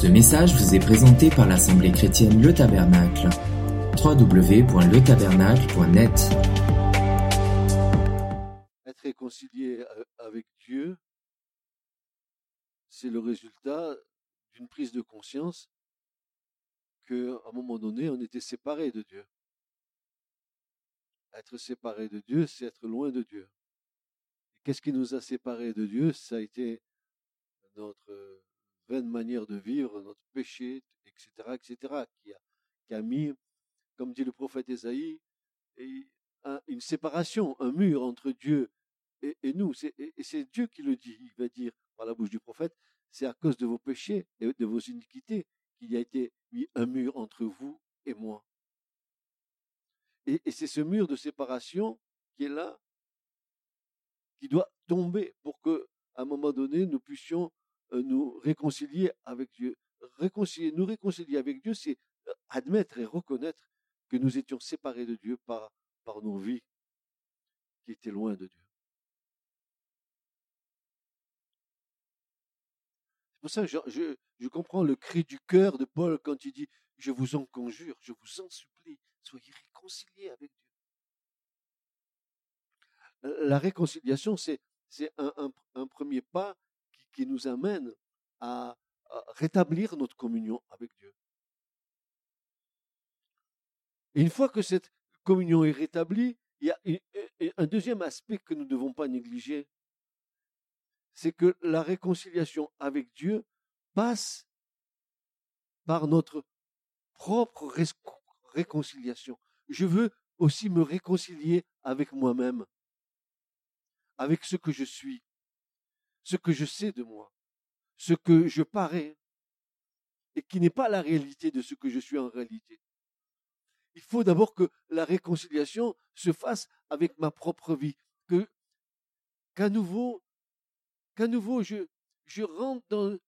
Ce message vous est présenté par l'Assemblée chrétienne Le Tabernacle. www.letabernacle.net Être réconcilié euh, avec Dieu, c'est le résultat d'une prise de conscience qu'à un moment donné, on était séparé de Dieu. Être séparé de Dieu, c'est être loin de Dieu. Qu'est-ce qui nous a séparés de Dieu? Ça a été notre vaine manière de vivre, notre péché, etc., etc., qui a, qui a mis, comme dit le prophète Ésaïe, une séparation, un mur entre Dieu et, nous. Et, et c'est Dieu qui le dit. Il va dire par la bouche du prophète, c'est à cause de vos péchés et de vos iniquités qu'il y a été mis un mur entre vous et moi. Et, c'est ce mur de séparation qui est là, qui doit tomber pour que, à un moment donné, nous puissions nous réconcilier avec Dieu. Réconcilier, nous réconcilier avec Dieu, c'est euh, admettre et reconnaître que nous étions séparés de Dieu par, nos vies qui étaient loin de Dieu. C'est pour ça que je, je, comprends le cri du cœur de Paul quand il dit Je vous en conjure, je vous en supplie, soyez réconciliés avec Dieu. La réconciliation, c'est un, un, premier pas qui nous amène à, rétablir notre communion avec Dieu. Et une fois que cette communion est rétablie, il y a un deuxième aspect que nous ne devons pas négliger, c'est que la réconciliation avec Dieu passe par notre propre réconciliation. Je veux aussi me réconcilier avec moi-même, avec ce que je suis, ce que je sais de moi, ce que je parais, et qui n'est pas la réalité de ce que je suis en réalité. Il faut d'abord que la réconciliation se fasse avec ma propre vie, que qu'à nouveau, je rentre dans,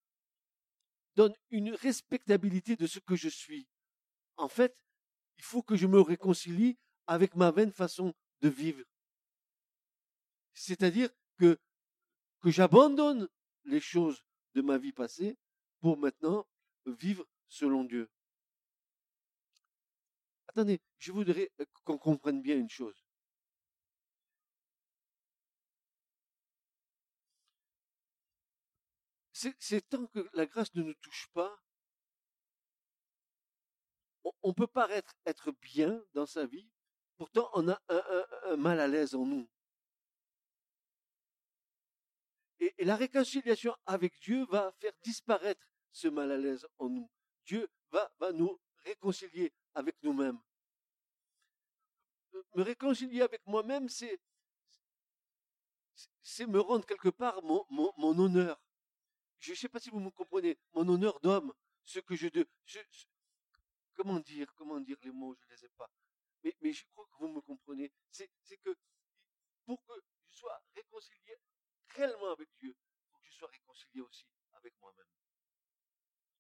dans une respectabilité de ce que je suis. En fait, il faut que je me réconcilie avec ma vaine façon de vivre. C'est-à-dire que que j'abandonne les choses de ma vie passée pour maintenant vivre selon Dieu. Attendez, je voudrais euh, qu'on comprenne bien une chose. C'est tant que la grâce ne nous touche pas, on, peut paraître être bien dans sa vie, pourtant on a un mal à l'aise en nous. Et, la réconciliation avec Dieu va faire disparaître ce mal à l'aise en nous. Dieu va, nous réconcilier avec nous-mêmes. Me réconcilier avec moi-même, c'est, me rendre quelque part mon, honneur. Je ne sais pas si vous me comprenez, mon honneur d'homme, ce que je, de, comment dire, comment dire les mots, je ne les ai pas. Mais, mais je crois que vous me comprenez. C'est que pour que je sois réconcilié réellement avec Dieu, faut que je sois réconcilié aussi avec moi-même.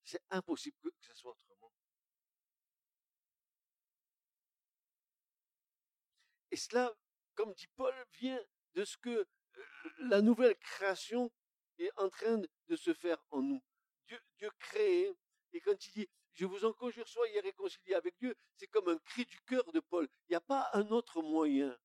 C'est impossible que, ce soit autrement. Et cela, comme dit Paul, vient de ce que euh, la nouvelle création est en train de se faire en nous. Dieu, Dieu crée, et quand il dit je vous en conjure, soyez réconciliés avec Dieu, c'est comme un cri du cœur de Paul. Il n'y a pas un autre moyen.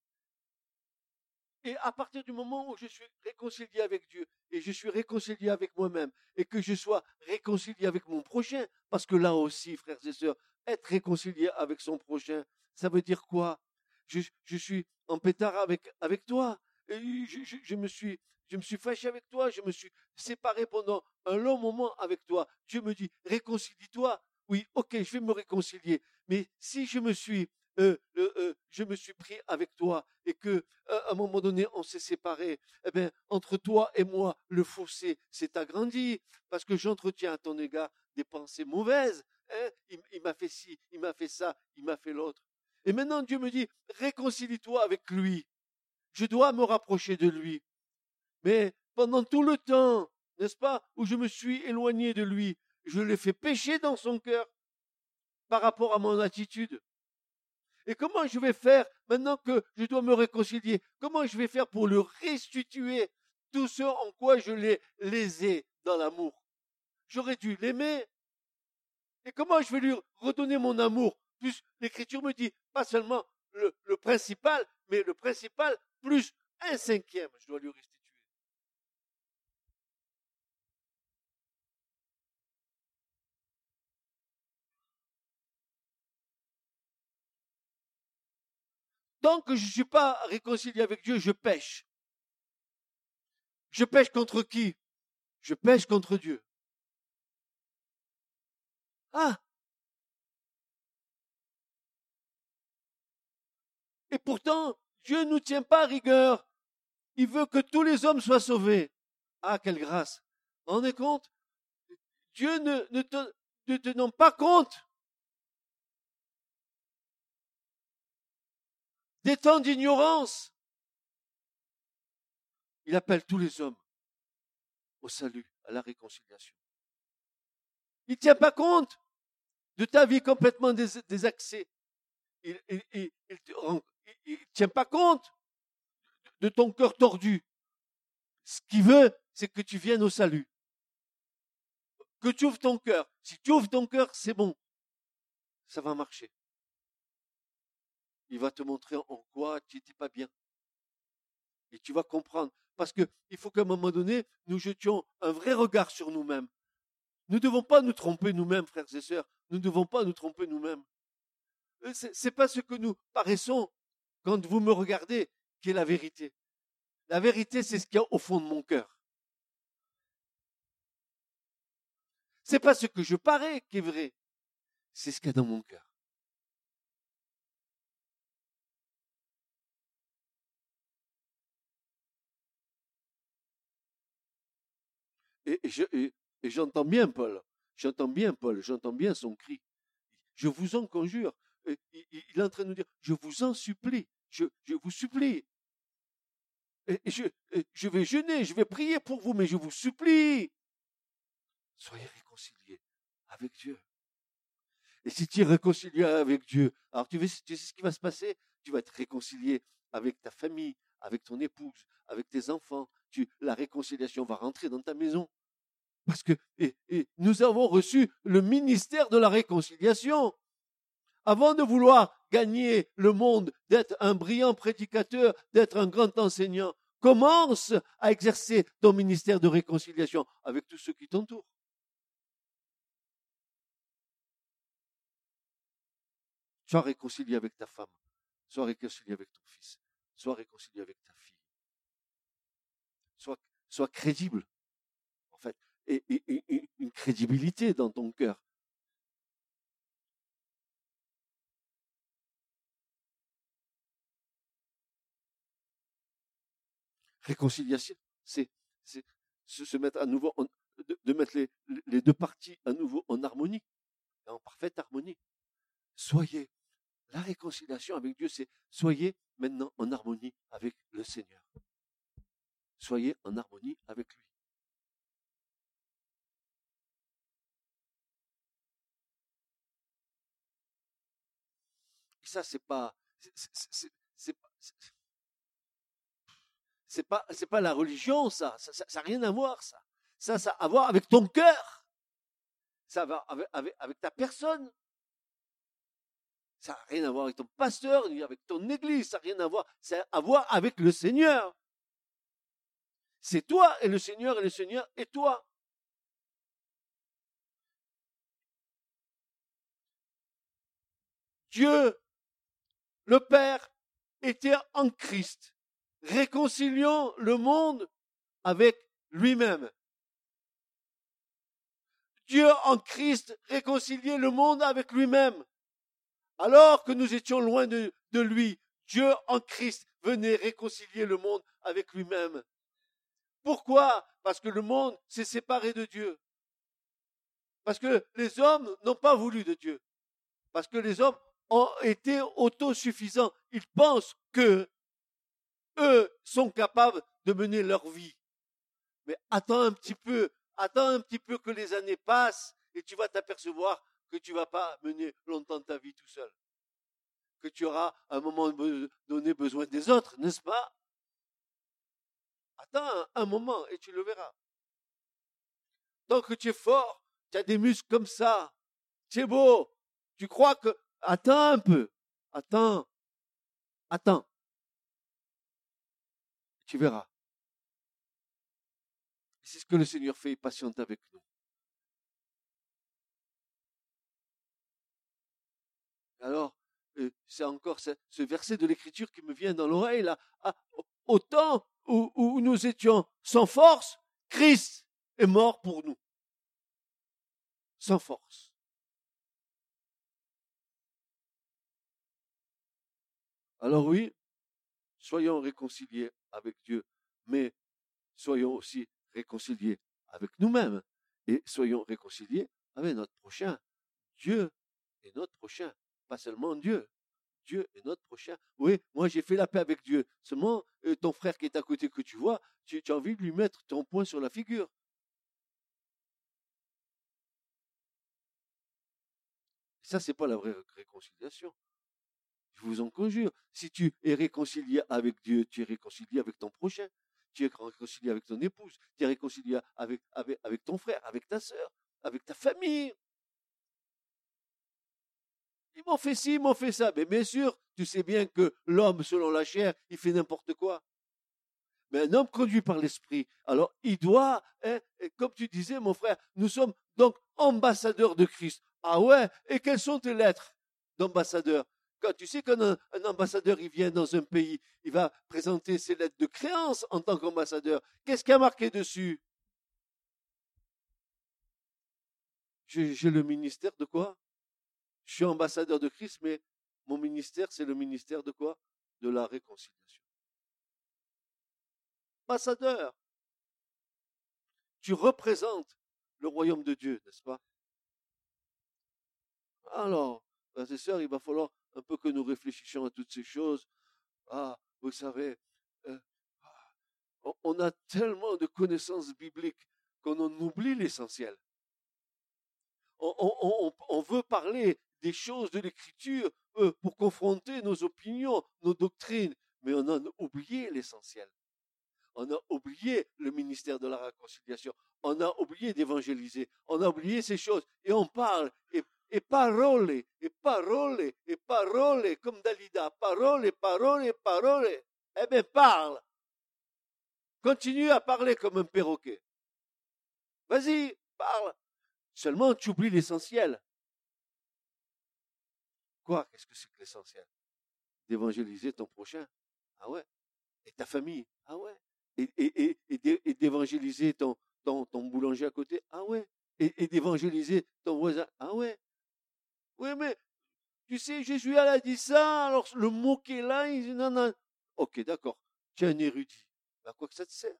Et à partir du moment où je suis réconcilié avec Dieu et je suis réconcilié avec moi-même et que je sois réconcilié avec mon prochain, parce que là aussi, frères et sœurs, être réconcilié avec son prochain, ça veut dire quoi? Je, suis en pétard avec, toi. Et je, me suis, je me suis fâché avec toi, je me suis séparé pendant un long moment avec toi. Dieu me dit, réconcilie-toi. Oui, ok, je vais me réconcilier. Mais si je me suis euh, euh, je me suis pris avec toi et que à un moment donné on s'est séparés, eh bien entre toi et moi le fossé s'est agrandi parce que j'entretiens à ton égard des pensées mauvaises. Hein. Il, m'a fait ci, il m'a fait ça, il m'a fait l'autre. Et maintenant Dieu me dit réconcilie-toi avec lui. Je dois me rapprocher de lui. Mais pendant tout le temps, n'est-ce pas, où je me suis éloigné de lui, je l'ai fait pécher dans son cœur par rapport à mon attitude. Et comment je vais faire maintenant que je dois me réconcilier? Comment je vais faire pour le restituer tout ce en quoi je l'ai lésé dans l'amour? J'aurais dû l'aimer, Et comment je vais lui redonner mon amour? Plus l'Écriture me dit, pas seulement le, le principal, mais le principal plus un cinquième, je dois lui restituer. Tant que je ne suis pas réconcilié avec Dieu, je pêche. Je pêche contre qui? Je pêche contre Dieu. Ah Et pourtant, Dieu ne nous tient pas à rigueur. Il veut que tous les hommes soient sauvés. Ah, quelle grâce. Vous vous rendez compte? Dieu ne, te, ne tenant pas compte des temps d'ignorance. Il appelle tous les hommes au salut, à la réconciliation. Il ne tient pas compte de ta vie complètement désaxée. Il ne tient pas compte de ton cœur tordu. Ce qu'il veut, c'est que tu viennes au salut. Que tu ouvres ton cœur. Si tu ouvres ton cœur, c'est bon. Ça va marcher il va te montrer en quoi tu n'étais pas bien. Et tu vas comprendre. Parce qu'il faut qu'à un moment donné, nous jetions un vrai regard sur nous-mêmes. Nous ne devons pas nous tromper nous-mêmes, frères et sœurs. Nous ne devons pas nous tromper nous-mêmes. Euh, Ce n'est pas ce que nous paraissons quand vous me regardez qui est la vérité. La vérité, c'est ce qu'il y a au fond de mon cœur. C'est pas ce que je parais qui est vrai. C'est ce qu'il y a dans mon cœur. Et, j'entends bien Paul, j'entends bien Paul, j'entends bien son cri. Je vous en conjure. Il, est en train de nous dire, je vous en supplie, je, vous supplie. Je, je vais jeûner, je vais prier pour vous, mais je vous supplie. Soyez réconciliés avec Dieu. Et si tu es réconcilié avec Dieu, alors tu, tu sais ce qui va se passer? Tu vas être réconcilié avec ta famille, avec ton épouse, avec tes enfants. Tu, la réconciliation va rentrer dans ta maison. Parce que nous avons reçu le ministère de la réconciliation. Avant de vouloir gagner le monde, d'être un brillant prédicateur, d'être un grand enseignant, commence à exercer ton ministère de réconciliation avec tous ceux qui t'entourent. Sois réconcilié avec ta femme, sois réconcilié avec ton fils, sois réconcilié avec ta fille. Sois, sois crédible et, une crédibilité dans ton cœur. Réconciliation, c'est se mettre à nouveau, de, mettre les, les, deux parties à nouveau en harmonie, en parfaite harmonie. Soyez, la réconciliation avec Dieu, c'est soyez maintenant en harmonie avec le Seigneur. Soyez en harmonie avec lui. Ça, c'est pas, c'est pas, la religion, ça. Ça n'a rien à voir, ça. Ça, ça a à voir avec ton cœur. Ça va avec, ta personne. Ça n'a rien à voir avec ton pasteur, avec ton église. Ça n'a rien à voir. Ça a à voir avec le Seigneur. C'est toi et le Seigneur et le Seigneur et toi. Dieu le Père était en Christ, réconciliant le monde avec lui-même. Dieu en Christ réconciliait le monde avec lui-même. Alors que nous étions loin de, lui, Dieu en Christ venait réconcilier le monde avec lui-même. Pourquoi? Parce que le monde s'est séparé de Dieu. Parce que les hommes n'ont pas voulu de Dieu. Parce que les hommes ont été autosuffisants. Ils pensent que eux sont capables de mener leur vie. Mais attends un petit peu, attends un petit peu que les années passent et tu vas t'apercevoir que tu vas pas mener longtemps ta vie tout seul. Que tu auras à un moment donné besoin des autres, n'est-ce pas? Attends un moment et tu le verras. Tant que tu es fort, tu as des muscles comme ça, c'est beau. Tu crois que... Attends un peu. Attends. Attends. Tu verras. C'est ce que le Seigneur fait, il patiente avec nous. Alors, euh, c'est encore ce, verset de l'Écriture qui me vient dans l'oreille là. Ah, au temps où, où nous étions sans force, Christ est mort pour nous. Sans force. Alors oui, soyons réconciliés avec Dieu, mais soyons aussi réconciliés avec nous-mêmes et soyons réconciliés avec notre prochain. Dieu est notre prochain, pas seulement Dieu. Dieu est notre prochain. Oui, moi j'ai fait la paix avec Dieu. Seulement, euh, ton frère qui est à côté que tu vois, tu, as envie de lui mettre ton poing sur la figure. Ça, c'est pas la vraie réconciliation. Je vous en conjure. Si tu es réconcilié avec Dieu, tu es réconcilié avec ton prochain. Tu es réconcilié avec ton épouse. Tu es réconcilié avec, avec, ton frère, avec ta soeur, avec ta famille. Ils m'ont fait ci, ils m'ont fait ça. Mais bien sûr, tu sais bien que l'homme, selon la chair, il fait n'importe quoi. Mais un homme conduit par l'esprit, alors il doit, hein, comme tu disais, mon frère, nous sommes donc ambassadeurs de Christ. Ah ouais, et quelles sont tes lettres d'ambassadeur? Quand tu sais qu'un ambassadeur, il vient dans un pays, il va présenter ses lettres de créance en tant qu'ambassadeur. Qu'est-ce qui a marqué dessus? J'ai le ministère de quoi? Je suis ambassadeur de Christ, mais mon ministère, c'est le ministère de quoi? De la réconciliation. Ambassadeur. Tu représentes le royaume de Dieu, n'est-ce pas? Alors, frères et sœurs, il va falloir un peu que nous réfléchissions à toutes ces choses. Ah, vous savez, euh, on a tellement de connaissances bibliques qu'on en oublie l'essentiel. On, veut parler des choses de l'Écriture pour confronter nos opinions, nos doctrines, mais on a oublié l'essentiel. On a oublié le ministère de la réconciliation. On a oublié d'évangéliser. On a oublié ces choses. Et on parle. Et parole, et parole, et parole, comme Dalida, parole, parole, parole. Eh bien, parle. Continue à parler comme un perroquet. Vas-y, parle. Seulement, tu oublies l'essentiel. Quoi? Qu'est-ce que c'est que l'essentiel? D'évangéliser ton prochain? Ah ouais? Et ta famille? Ah ouais? Et, d'évangéliser ton boulanger à côté? Ah ouais? Et, d'évangéliser ton voisin? Ah ouais? Oui, mais tu sais, Jésus a dit ça, alors le mot qui est là, il dit non, non. Ok, d'accord, tu es un érudit. À quoi que ça te sert?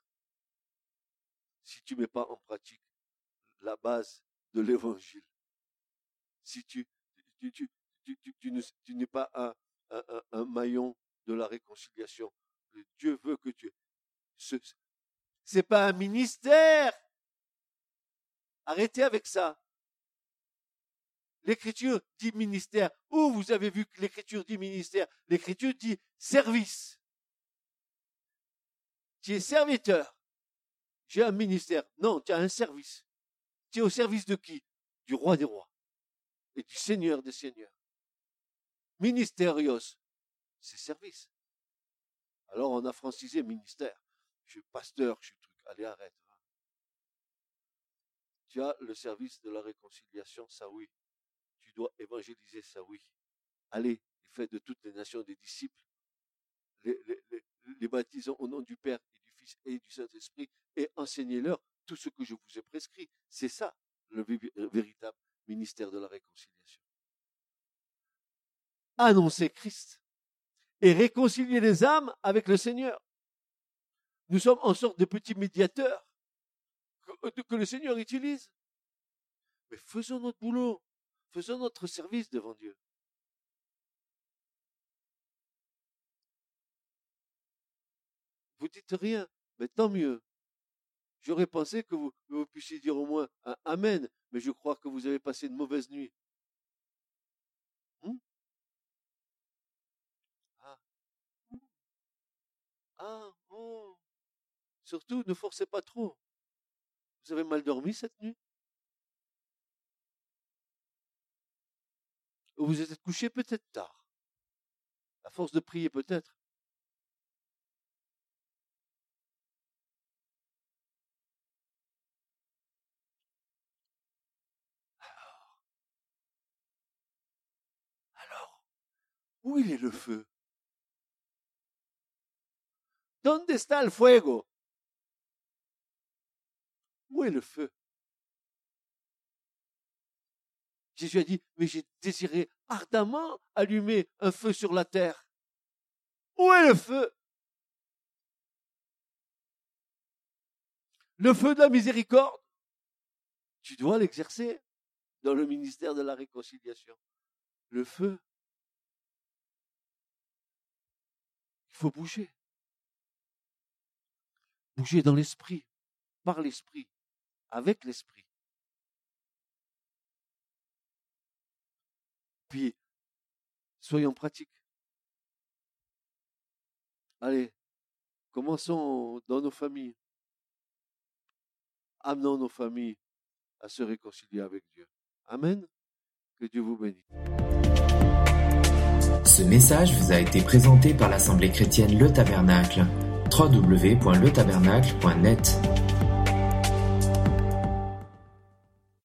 Si tu ne mets pas en pratique la base de l'évangile, si tu, tu, tu, tu n'es pas un, un, un, maillon de la réconciliation, Dieu veut que tu. Ce n'est pas un ministère. Arrêtez avec ça. L'écriture dit ministère. Où vous avez vu que l'écriture dit ministère? L'écriture dit service. Tu es serviteur. J'ai un ministère. Non, tu as un service. Tu es au service de qui? Du roi des rois et du seigneur des seigneurs. Ministérios, c'est service. Alors on a francisé ministère. Je suis pasteur, je suis truc. Allez, arrête. Tu as le service de la réconciliation, ça oui doit évangéliser ça, oui. Allez, faites de toutes les nations des disciples, les, baptisons au nom du Père et du Fils et du Saint-Esprit et enseignez-leur tout ce que je vous ai prescrit. C'est ça le véritable ministère de la réconciliation. Annoncer Christ et réconcilier les âmes avec le Seigneur. Nous sommes en sorte de petits médiateurs que, que le Seigneur utilise. Mais faisons notre boulot. Faisons notre service devant Dieu. Vous dites rien, mais tant mieux. J'aurais pensé que vous, puissiez dire au moins un Amen, mais je crois que vous avez passé une mauvaise nuit. Hmm? ah. ah, oh. Surtout, ne forcez pas trop. Vous avez mal dormi cette nuit? Vous êtes couché peut-être tard. À force de prier peut-être. Alors, alors, où il est le feu? ¿Dónde está el fuego? Où est le feu? Jésus a dit, mais j'ai désiré ardemment allumer un feu sur la terre. Où est le feu? Le feu de la miséricorde. Tu dois l'exercer dans le ministère de la réconciliation. Le feu. Il faut bouger. Bouger dans l'esprit, par l'esprit, avec l'esprit. Puis, soyons pratiques. Allez, commençons dans nos familles. Amenons nos familles à se réconcilier avec Dieu. Amen. Que Dieu vous bénisse. Ce message vous a été présenté par l'Assemblée chrétienne Le Tabernacle. www.letabernacle.net